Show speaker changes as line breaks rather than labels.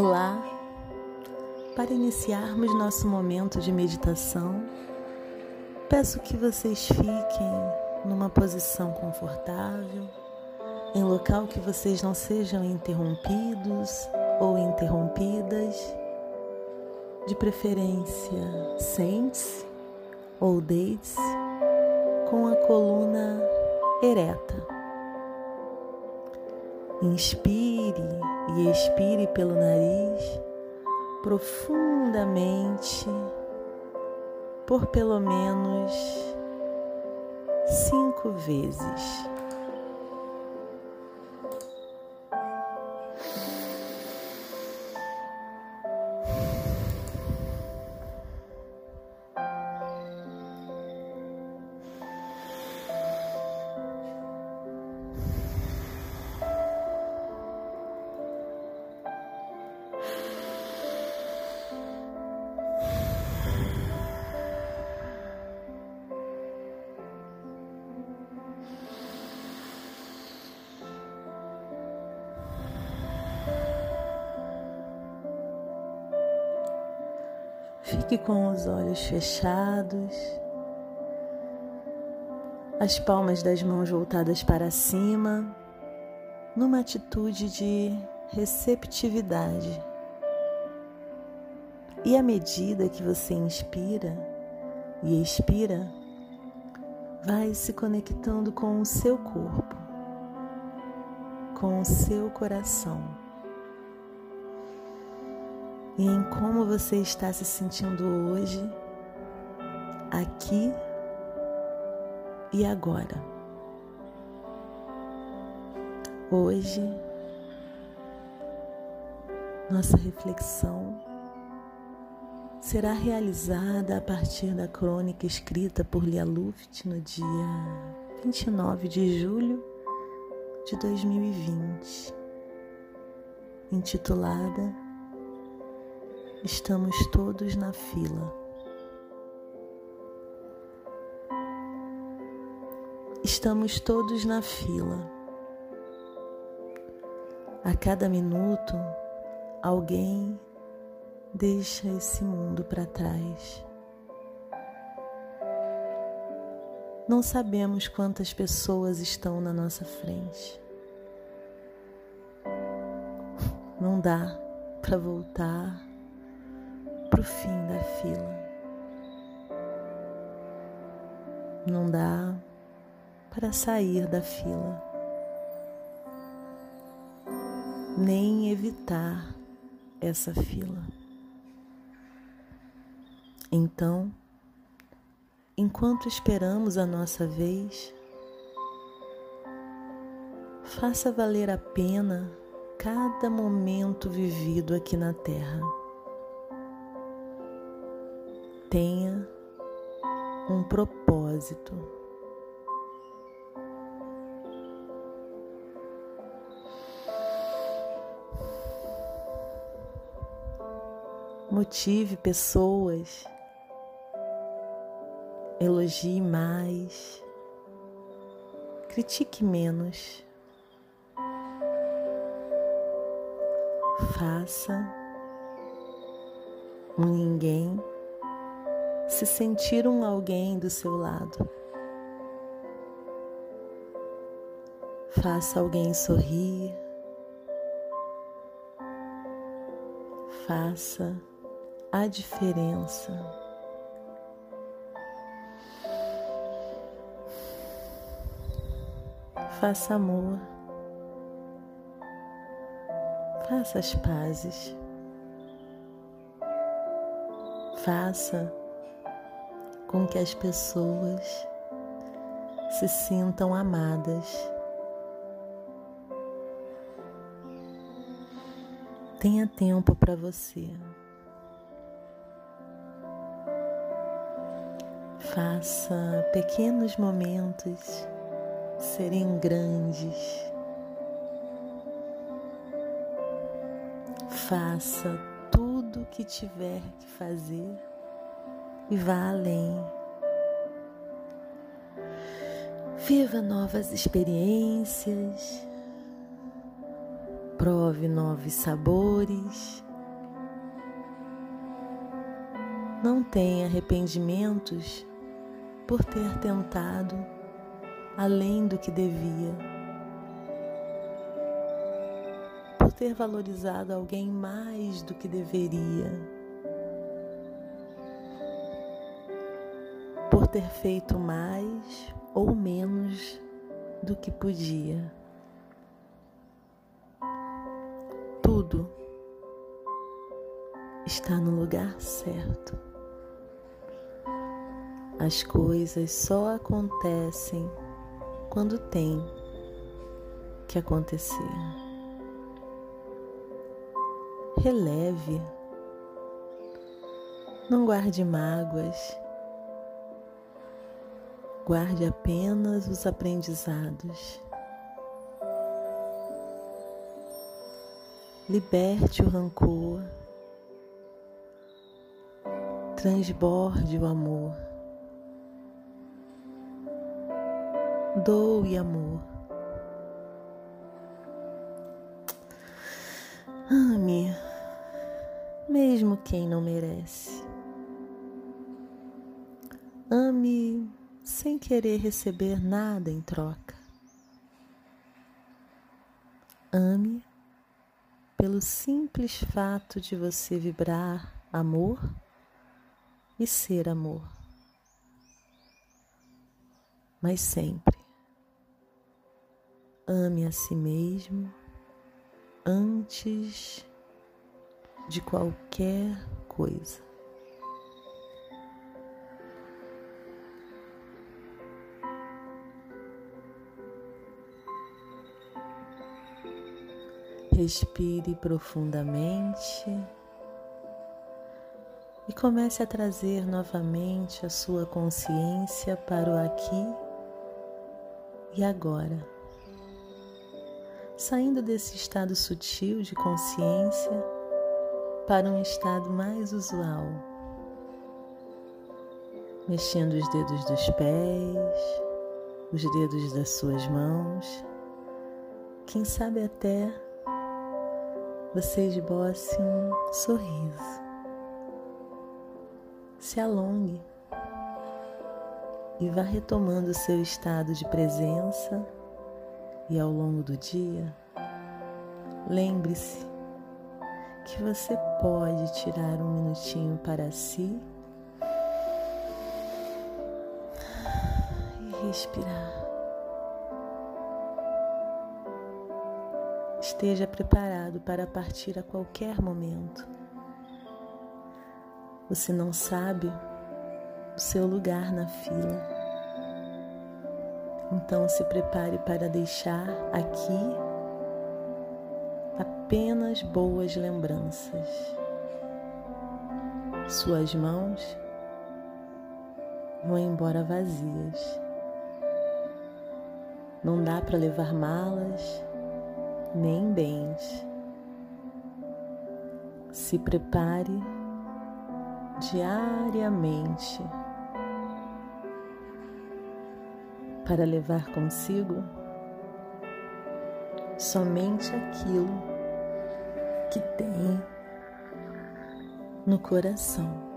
Olá! Para iniciarmos nosso momento de meditação, peço que vocês fiquem numa posição confortável, em local que vocês não sejam interrompidos ou interrompidas. De preferência, sente-se ou deite-se com a coluna ereta. Inspire e expire pelo nariz profundamente por pelo menos cinco vezes. Fique com os olhos fechados, as palmas das mãos voltadas para cima, numa atitude de receptividade. E à medida que você inspira e expira, vai se conectando com o seu corpo, com o seu coração e em como você está se sentindo hoje, aqui e agora. Hoje, nossa reflexão será realizada a partir da crônica escrita por Lia Luft no dia 29 de julho de 2020, intitulada Estamos todos na fila. Estamos todos na fila. A cada minuto, alguém deixa esse mundo para trás. Não sabemos quantas pessoas estão na nossa frente. Não dá para voltar para o fim da fila. Não dá para sair da fila, nem evitar essa fila. Então, enquanto esperamos a nossa vez, faça valer a pena cada momento vivido aqui na Terra tenha um propósito. Motive pessoas, elogie mais, critique menos, faça um ninguém se sentir um alguém do seu lado. Faça alguém sorrir. Faça a diferença. Faça amor. Faça as pazes. Faça com que as pessoas se sintam amadas. Tenha tempo para você. Faça pequenos momentos serem grandes. Faça tudo o que tiver que fazer e vá além. Viva novas experiências, Prove novos sabores. Não tenha arrependimentos por ter tentado além do que devia, por ter valorizado alguém mais do que deveria, ter feito mais ou menos do que podia. Tudo está no lugar certo. As coisas só acontecem quando tem que acontecer. Releve, não guarde mágoas, guarde apenas os aprendizados. Liberte o rancor, transborde o amor. doe amor. Ame, mesmo quem não merece. Querer receber nada em troca. Ame pelo simples fato de você vibrar amor e ser amor. Mas sempre Ame a si mesmo antes de qualquer coisa. Respire profundamente e comece a trazer novamente a sua consciência para o aqui e agora. Saindo desse estado sutil de consciência para um estado mais usual, mexendo os dedos dos pés, os dedos das suas mãos, quem sabe até você esboce um sorriso. Se alongue e vá retomando seu estado de presença e ao longo do dia, lembre-se que você pode tirar um minutinho para si e respirar. Esteja preparado para partir a qualquer momento. Você não sabe o seu lugar na fila. Então se prepare para deixar aqui apenas boas lembranças. Suas mãos vão embora vazias. Não dá para levar malas nem bens. Se prepare diariamente para levar consigo somente aquilo que tem no coração.